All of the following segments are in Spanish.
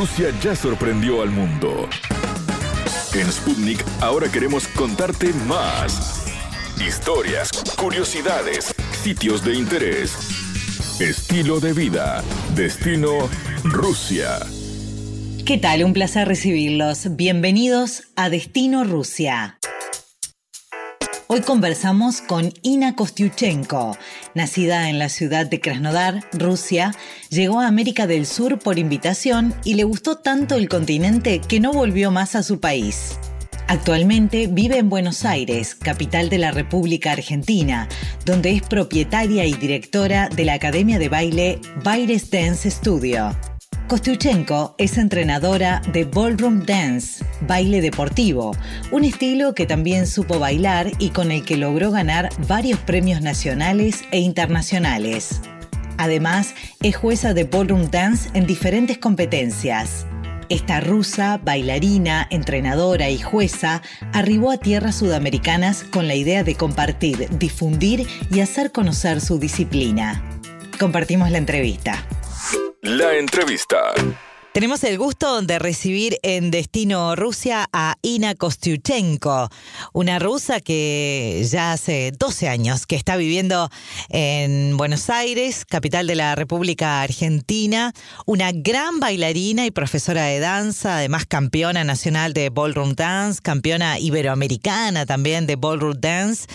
Rusia ya sorprendió al mundo. En Sputnik ahora queremos contarte más. Historias, curiosidades, sitios de interés, estilo de vida, destino Rusia. ¿Qué tal? Un placer recibirlos. Bienvenidos a Destino Rusia. Hoy conversamos con Ina Kostyuchenko. Nacida en la ciudad de Krasnodar, Rusia, llegó a América del Sur por invitación y le gustó tanto el continente que no volvió más a su país. Actualmente vive en Buenos Aires, capital de la República Argentina, donde es propietaria y directora de la Academia de Baile Baires Dance Studio. Kostyuchenko es entrenadora de ballroom dance, baile deportivo, un estilo que también supo bailar y con el que logró ganar varios premios nacionales e internacionales. Además, es jueza de ballroom dance en diferentes competencias. Esta rusa, bailarina, entrenadora y jueza arribó a tierras sudamericanas con la idea de compartir, difundir y hacer conocer su disciplina. Compartimos la entrevista. La entrevista. Tenemos el gusto de recibir en Destino Rusia a Ina Kostyuchenko, una rusa que ya hace 12 años que está viviendo en Buenos Aires, capital de la República Argentina, una gran bailarina y profesora de danza, además campeona nacional de ballroom dance, campeona iberoamericana también de ballroom dance.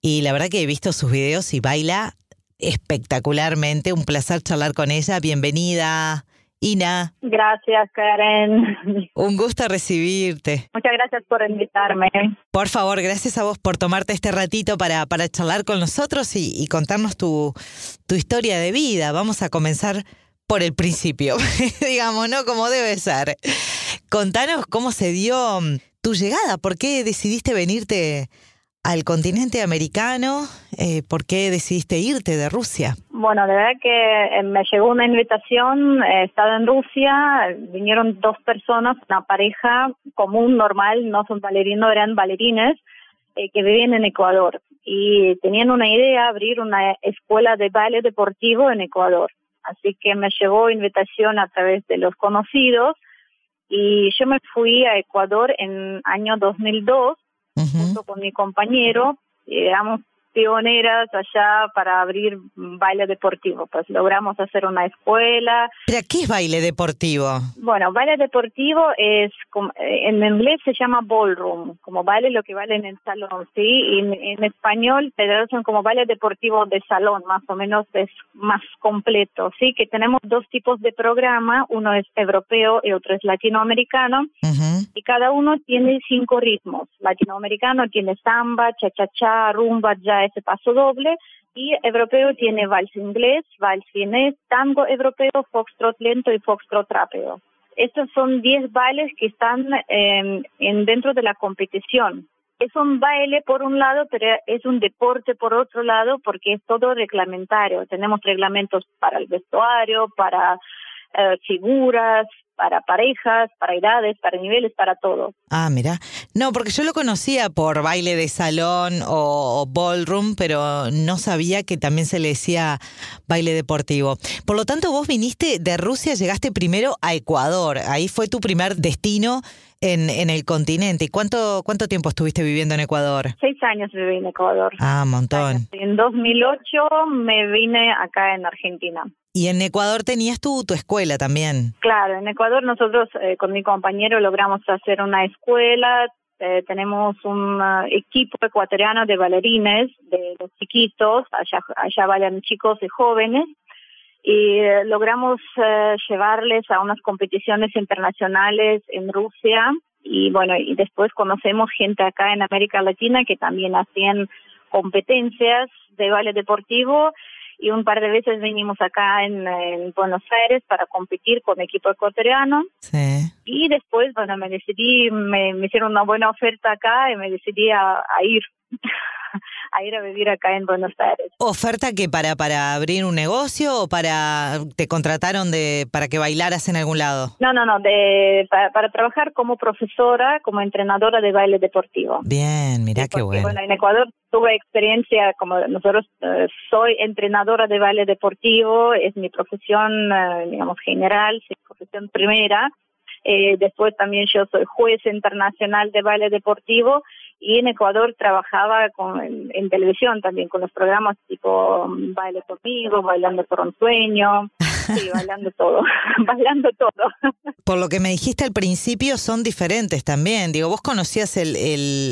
Y la verdad que he visto sus videos y baila espectacularmente. Un placer charlar con ella. Bienvenida. Ina. Gracias, Karen. Un gusto recibirte. Muchas gracias por invitarme. Por favor, gracias a vos por tomarte este ratito para, para charlar con nosotros y, contarnos tu, tu historia de vida. Vamos a comenzar por el principio, digamos, ¿no? Como debe ser. Contanos cómo se dio tu llegada, por qué decidiste venirte al continente americano. Eh, ¿Por qué decidiste irte de Rusia? Bueno, de verdad que eh, me llegó una invitación, he estado en Rusia, vinieron dos personas, una pareja común, normal, no son bailarinos, eran bailarines, eh, que vivían en Ecuador y tenían una idea, abrir una escuela de baile deportivo en Ecuador. Así que me llegó invitación a través de los conocidos y yo me fui a Ecuador en año 2002 junto con mi compañero, éramos pioneras allá para abrir baile deportivo. Pues logramos hacer una escuela. ¿Pero qué es baile deportivo? Bueno, baile deportivo es, eh, en inglés se llama ballroom, como baile lo que vale en el salón, ¿sí? Y en, español se traducen como baile deportivo de salón, más o menos es más completo, ¿sí? Que tenemos dos tipos de programa, uno es europeo y otro es latinoamericano, y cada uno tiene cinco ritmos. Latinoamericano tiene samba, cha-cha-cha, rumba, jazz, ese paso doble y europeo tiene vals inglés, vals finés, tango europeo, foxtrot lento y foxtrot rápido. Estos son 10 bailes que están em, en dentro de la competición. Es un baile por un lado, pero es un deporte por otro lado porque es todo reglamentario. Tenemos reglamentos para el vestuario, para eh, figuras, para parejas, para edades, para niveles, para todo. Ah, mira. No, porque yo lo conocía por baile de salón o, ballroom, pero no sabía que también se le decía baile deportivo. Por lo tanto, vos viniste de Rusia, llegaste primero a Ecuador. Ahí fue tu primer destino en, en el continente. ¿Y cuánto, cuánto tiempo estuviste viviendo en Ecuador? Seis años viví en Ecuador. Ah, un montón. En 2008 me vine acá en Argentina. Y en Ecuador tenías tu, tu escuela también. Claro, en Ecuador nosotros eh, con mi compañero logramos hacer una escuela, eh, tenemos un uh, equipo ecuatoriano de bailarines, de los chiquitos, allá, allá bailan chicos y jóvenes, y eh, logramos llevarles a unas competiciones internacionales en Rusia, y bueno, y después conocemos gente acá en América Latina que también hacían competencias de baile deportivo y un par de veces vinimos acá en, Buenos Aires para competir con equipo ecuatoriano. Sí. Y después, bueno, me decidí, me, hicieron una buena oferta acá y me decidí a ir. a ir a vivir acá en Buenos Aires. ¿Oferta que para, para abrir un negocio o para te contrataron de para que bailaras en algún lado? No, no, no, de, para, trabajar como profesora, como entrenadora de baile deportivo. Bien, mira qué bueno. Bueno, en Ecuador tuve experiencia como nosotros eh, soy entrenadora de baile deportivo, es mi profesión, eh, digamos, general, es profesión primera Eh, después también yo soy juez internacional de baile deportivo y en Ecuador trabajaba con, en, televisión también con los programas tipo mm, Baile conmigo, Bailando por un sueño, sí, bailando todo, bailando todo. Por lo que me dijiste al principio son diferentes también, digo, vos conocías el,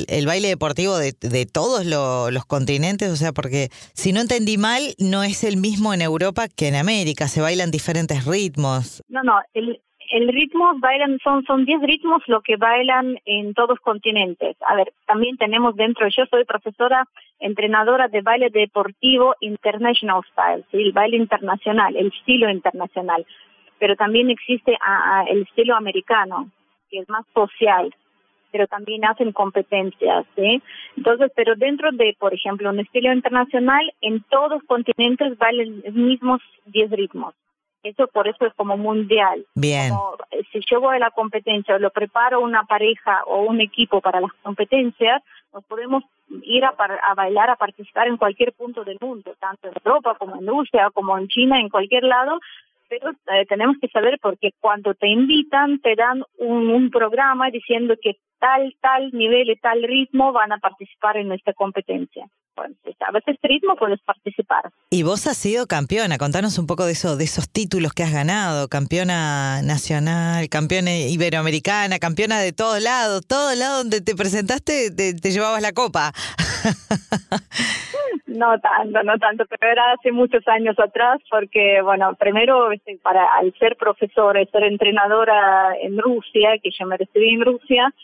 el, baile deportivo de, de todos los continentes, o sea, porque si no entendí mal, no es el mismo en Europa que en América, se bailan diferentes ritmos. No, no, el, el ritmo bailan son son 10 ritmos lo que bailan en todos continentes. A ver, también tenemos dentro, yo soy profesora entrenadora de baile deportivo international style, ¿sí? el baile internacional, el estilo internacional. Pero también existe el estilo americano, que es más social, pero también hacen competencias, ¿sí? Entonces, pero dentro de, por ejemplo, un estilo internacional, en todos continentes bailan los mismos 10 ritmos. Eso por eso es como mundial. Bien. Eh, si yo voy a la competencia o lo preparo una pareja o un equipo para las competencias, nos podemos ir a, a bailar, a participar en cualquier punto del mundo, tanto en Europa como en Rusia, como en China, en cualquier lado, pero eh, tenemos que saber porque cuando te invitan te dan un, un, programa diciendo que tal, tal nivel y tal ritmo van a participar en esta competencia. Bueno, a veces ritmo puedes participar. Y vos has sido campeona, contanos un poco de eso, de esos títulos que has ganado, campeona nacional, campeona iberoamericana, campeona de todos lados, todo lado donde te presentaste te, te llevabas la copa. No tanto, no tanto, pero era hace muchos años atrás porque, bueno, primero este, para al ser profesora, ser entrenadora en Rusia, que yo me recibí en Rusia,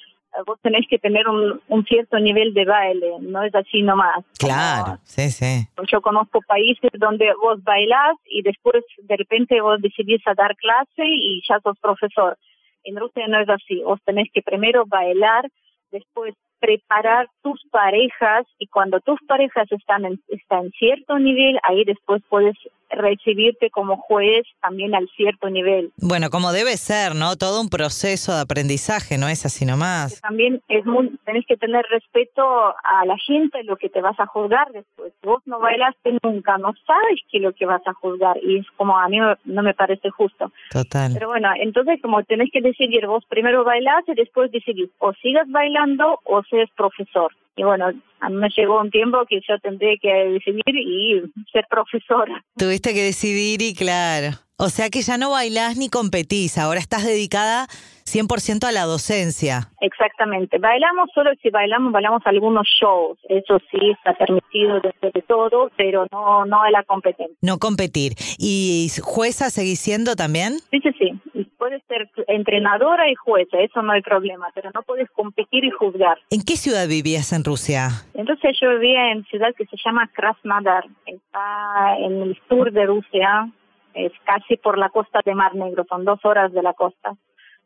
vos tenés que tener un, un, cierto nivel de baile, no es así nomás. Claro, sí, sí. Yo conozco países donde vos bailás y después de repente vos decidís a dar clase y ya sos profesor. En Rusia no es así, vos tenés que primero bailar, después preparar tus parejas y cuando tus parejas están en, están en cierto nivel, ahí después puedes recibirte como juez también al cierto nivel. Bueno, como debe ser, ¿no? Todo un proceso de aprendizaje, no es así nomás. También es muy, tenés que tener respeto a la gente, lo que te vas a juzgar después. Vos no bailaste nunca, no sabes qué es lo que vas a juzgar y es como a mí no me parece justo. Total. Pero bueno, entonces como tenés que decidir, vos primero bailás y después decidís o sigas bailando o seas profesor. Y bueno, a mí me llegó un tiempo que yo tendré que decidir y ser profesora. Tuviste que decidir y claro. O sea que ya no bailás ni competís, ahora estás dedicada 100% a la docencia. Exactamente. Bailamos solo si bailamos, bailamos algunos shows. Eso sí está permitido después de todo, pero no no a la competencia. No competir. ¿Y jueza seguís siendo también? Sí, sí, sí. Puedes ser entrenadora y jueza, eso no hay problema, pero no puedes competir y juzgar. ¿En qué ciudad vivías en Rusia? Entonces yo vivía en ciudad que se llama Krasnodar. Está en el sur de Rusia, es casi por la costa de Mar Negro, son dos horas de la costa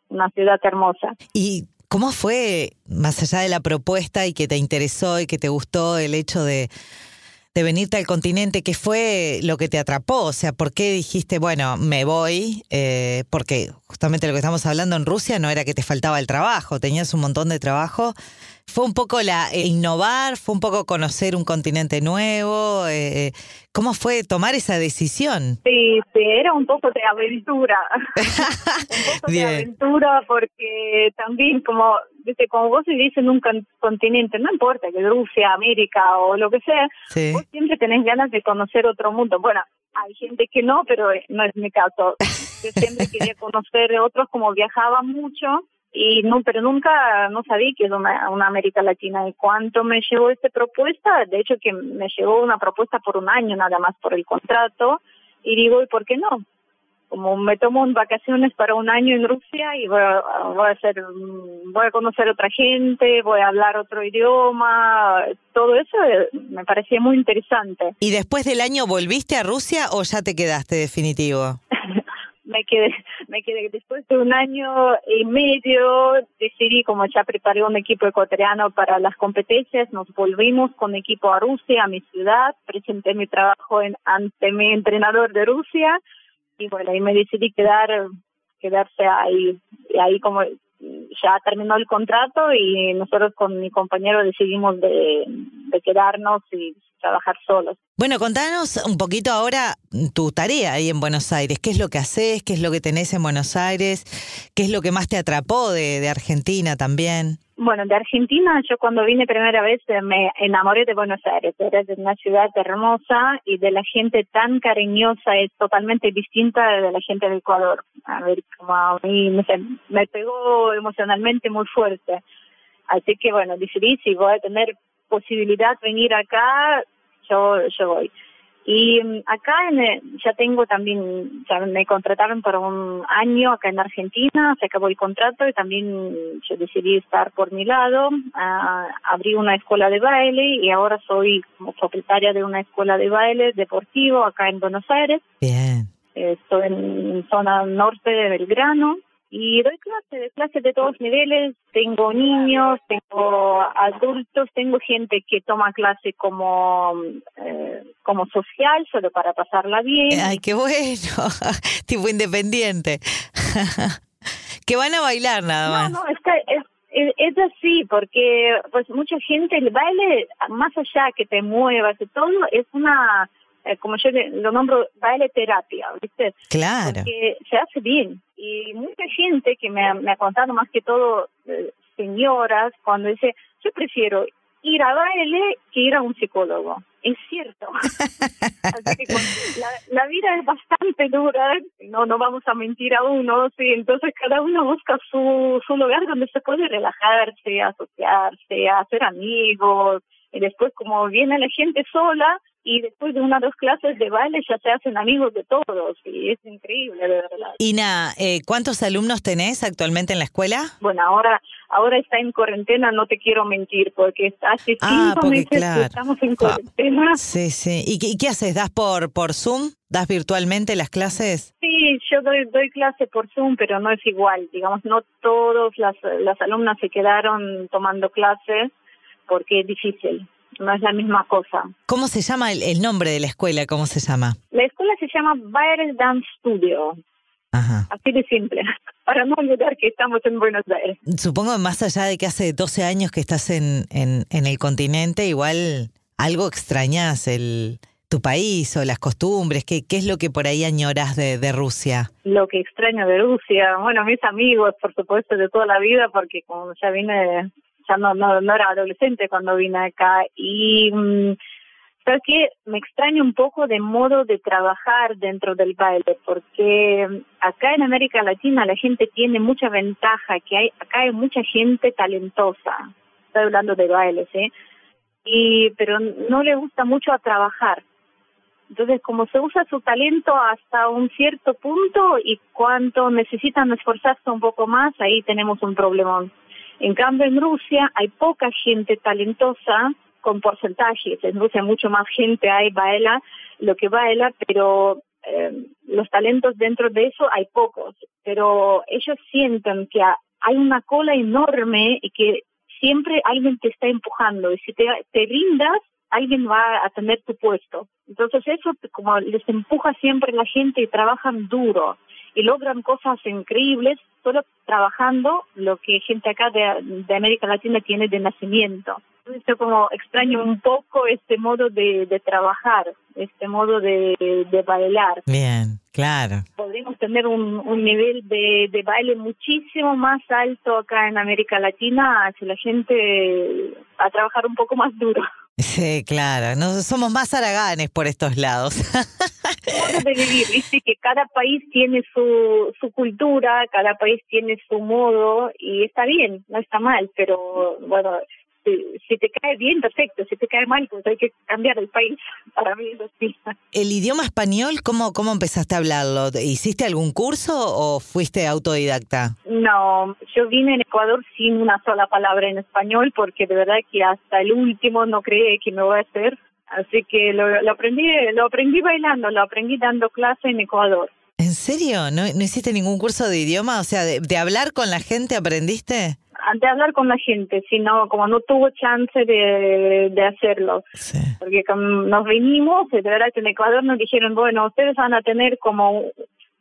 una ciudad hermosa. ¿Y cómo fue, más allá de la propuesta y que te interesó y que te gustó el hecho de, de venirte al continente, qué fue lo que te atrapó? O sea, ¿por qué dijiste, bueno, me voy? Eh, porque justamente lo que estamos hablando en Rusia no era que te faltaba el trabajo, tenías un montón de trabajo fue un poco la eh, innovar, fue un poco conocer un continente nuevo. Eh, ¿Cómo fue tomar esa decisión? Sí, sí, era un poco de aventura. un poco de aventura porque también como, desde como vos vivís en un continente, no importa que Rusia, América o lo que sea, vos siempre tenés ganas de conocer otro mundo. Bueno, hay gente que no, pero no es mi caso. Yo siempre quería conocer otros como viajaba mucho y no pero nunca no sabía que una, una América Latina. Y cuánto me llegó esta propuesta de hecho que me llegó una propuesta por un año nada más por el contrato y digo y por qué no como me tomo en vacaciones para un año en Rusia y voy a, voy a hacer voy a conocer otra gente voy a hablar otro idioma todo eso eh, me parecía muy interesante. Y después del año volviste a Rusia o ya te quedaste definitivo me quedé, me después de un año y medio, decidí, como ya preparé un equipo ecuatoriano para las competencias, nos volvimos con equipo a Rusia, a mi ciudad, presenté mi trabajo en, ante mi entrenador de Rusia y bueno, ahí me decidí quedar, quedarse ahí, y ahí como ya terminó el contrato y nosotros con mi compañero decidimos de, de quedarnos y trabajar solos. Bueno, contanos un poquito ahora tu tarea ahí en Buenos Aires. ¿Qué es lo que haces? ¿Qué es lo que tenés en Buenos Aires? ¿Qué es lo que más te atrapó de, de Argentina también? Bueno, de Argentina, yo cuando vine primera vez eh, me enamoré de Buenos Aires. Era de una ciudad hermosa y de la gente tan cariñosa, es totalmente distinta de la gente del Ecuador. A ver, como a mí me, me pegó emocionalmente muy fuerte. Así que bueno, decidí si voy a tener posibilidad de venir acá, yo, yo voy. Y mm, acá en, ya tengo también, ya me contrataron para un año acá en Argentina, se acabó el contrato y también yo decidí estar por mi lado. Uh, abrí una escuela de baile y ahora soy como propietaria de una escuela de baile deportivo acá en Buenos Aires. Bien. Estoy en zona norte de Belgrano y doy clases, clases de todos niveles. Tengo niños, tengo adultos, tengo gente que toma clase como eh, como social, solo para pasarla bien. Ay, qué bueno, tipo independiente. que van a bailar nada más. No, no, es, es, es, así, porque pues mucha gente, el baile, más allá que te muevas y todo, es una eh, como yo lo nombro, baile terapia, ¿viste? Claro. Porque se hace bien. Y mucha gente que me ha, me ha contado, más que todo eh, señoras, cuando dice, yo prefiero ir a baile que ir a un psicólogo. Es cierto. Así que la, la, vida es bastante dura, no no vamos a mentir a uno, sí, entonces cada uno busca su, su lugar donde se puede relajarse, asociarse, hacer amigos, y después como viene la gente sola, y después de una o dos clases de baile ya se hacen amigos de todos y es increíble, de verdad. Ina, eh, ¿cuántos alumnos tenés actualmente en la escuela? Bueno, ahora ahora está en cuarentena, no te quiero mentir, porque hace ah, cinco meses que estamos en cuarentena. Sí, sí. ¿Y qué, haces? ¿Das por, por Zoom? ¿Das virtualmente las clases? Sí, yo doy, doy clase por Zoom, pero no es igual. Digamos, no todas las, las alumnas se quedaron tomando clases porque es difícil no es la misma cosa. ¿Cómo se llama el, nombre de la escuela? ¿Cómo se llama? La escuela se llama Bayer Dance Studio. Ajá. Así de simple, para no olvidar que estamos en Buenos Aires. Supongo, más allá de que hace 12 años que estás en, en, en el continente, igual algo extrañas el tu país o las costumbres? ¿Qué, qué es lo que por ahí añoras de, de Rusia? Lo que extraño de Rusia, bueno, mis amigos, por supuesto, de toda la vida, porque como ya vine ya no, no, no era adolescente cuando vine acá y mm, sabes que me extraño un poco de modo de trabajar dentro del baile porque mm, acá en América Latina la gente tiene mucha ventaja que hay acá hay mucha gente talentosa. Estoy hablando de baile sí y pero no le gusta mucho a trabajar. Entonces, como se usa su talento hasta un cierto punto y cuando necesitan esforzarse un poco más, ahí tenemos un problemón. En cambio, en Rusia hay poca gente talentosa con porcentajes. En Rusia mucho más gente hay baila lo que baila, pero eh, los talentos dentro de eso hay pocos. Pero ellos sienten que hay una cola enorme y que siempre alguien te está empujando. Y si te, te alguien va a tener tu puesto. Entonces eso como les empuja siempre la gente y trabajan duro y logran cosas increíbles solo trabajando lo que gente acá de, América Latina tiene de nacimiento. Entonces yo como extraño un poco este modo de, de trabajar, este modo de, de bailar. Bien, claro. Podríamos tener un, un nivel de, de baile muchísimo más alto acá en América Latina si la gente a trabajar un poco más duro. Sí, claro, no somos más araganes por estos lados. de vivir, viste que cada país tiene su, su cultura, cada país tiene su modo y está bien, no está mal, pero bueno, si, te cae bien, perfecto. Si te cae mal, pues hay que cambiar el país. Para mí es así. ¿El idioma español, cómo, cómo empezaste a hablarlo? ¿Hiciste algún curso o fuiste autodidacta? No, yo vine en Ecuador sin una sola palabra en español porque de verdad que hasta el último no creí que me voy a hacer. Así que lo, aprendí lo aprendí bailando, lo aprendí dando clase en Ecuador. ¿En serio? ¿No, no hiciste ningún curso de idioma? O sea, de hablar con la gente aprendiste? De hablar con la gente, sino como no tuvo chance de, de hacerlo. Porque nos vinimos, de verdad que en Ecuador nos dijeron, bueno, ustedes van a tener como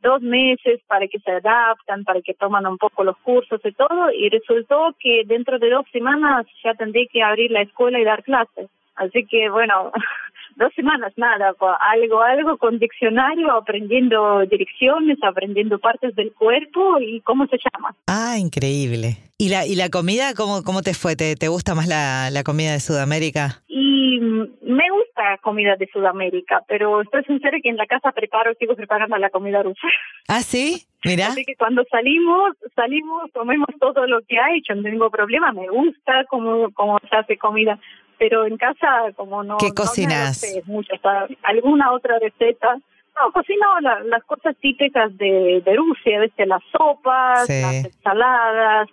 dos meses para que se adaptan, para que toman un poco los cursos y todo, y resultó que dentro de dos semanas ya tendré que abrir la escuela y dar clases. Así que bueno, dos semanas nada, algo, algo con diccionario, aprendiendo direcciones, aprendiendo partes del cuerpo y cómo se llama. Ah, increíble. ¿Y la, y la comida, cómo, cómo te fue? ¿Te, te gusta más la, la comida de Sudamérica? Y me gusta comida de Sudamérica, pero estoy sincera que en la casa preparo, sigo preparando la comida rusa. ¿Ah, sí? Mira. Así que cuando salimos, salimos, comemos todo lo que hay, yo no tengo problema, me gusta cómo, cómo se hace comida pero en casa como no... ¿Qué cocinas? mucho, alguna otra receta. No, cocino las cosas típicas de, de Rusia, ¿ves? las sopas, las ensaladas,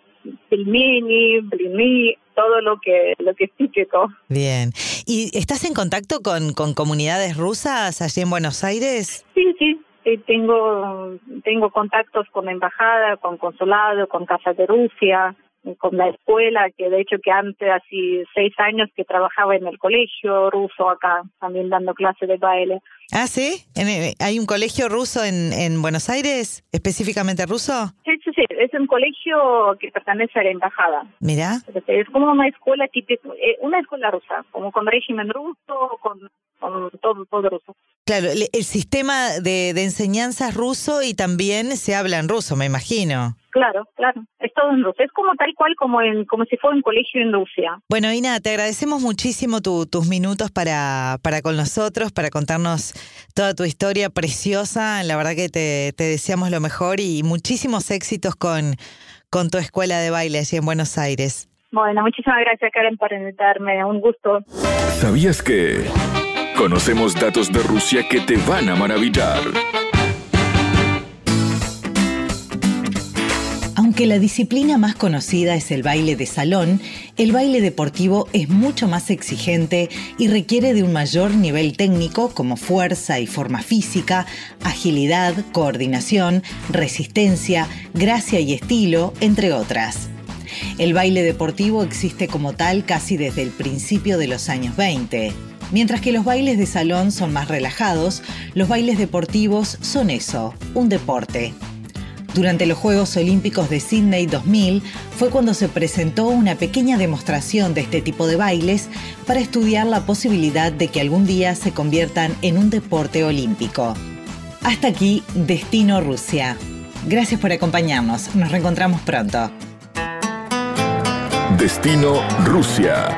pilmeni, blini, todo lo que lo que es típico. Bien. ¿Y estás en contacto con, con comunidades rusas allí en Buenos Aires? Sí, sí. tengo tengo contactos con la embajada, con consulado, con Casa de Rusia, con la escuela, que de hecho que antes, hace seis años que trabajaba en el colegio ruso acá, también dando clases de baile. Ah, sí, ¿hay un colegio ruso en, en Buenos Aires, específicamente ruso? Sí, sí, sí, es un colegio que pertenece a la embajada. Mira. Es como una escuela típica, eh, una escuela rusa, como con régimen ruso, con, con todo, todo ruso. Claro, el, sistema de, de enseñanza es ruso y también se habla en ruso, me imagino. Claro, claro, es todo en Rusia, es como tal cual como en como si fuera un colegio en Rusia. Bueno, Ina, te agradecemos muchísimo tus minutos para, para con nosotros, para contarnos toda tu historia preciosa. La verdad que te, te deseamos lo mejor y muchísimos éxitos con, con tu escuela de baile allí en Buenos Aires. Bueno, muchísimas gracias Karen por invitarme, un gusto. ¿Sabías que conocemos datos de Rusia que te van a maravillar? Aunque la disciplina más conocida es el baile de salón, el baile deportivo es mucho más exigente y requiere de un mayor nivel técnico como fuerza y forma física, agilidad, coordinación, resistencia, gracia y estilo, entre otras. El baile deportivo existe como tal casi desde el principio de los años 20. Mientras que los bailes de salón son más relajados, los bailes deportivos son eso, un deporte. Durante los Juegos Olímpicos de Sydney 2000 fue cuando se presentó una pequeña demostración de este tipo de bailes para estudiar la posibilidad de que algún día se conviertan en un deporte olímpico. Hasta aquí, Destino Rusia. Gracias por acompañarnos. Nos reencontramos pronto. Destino Rusia.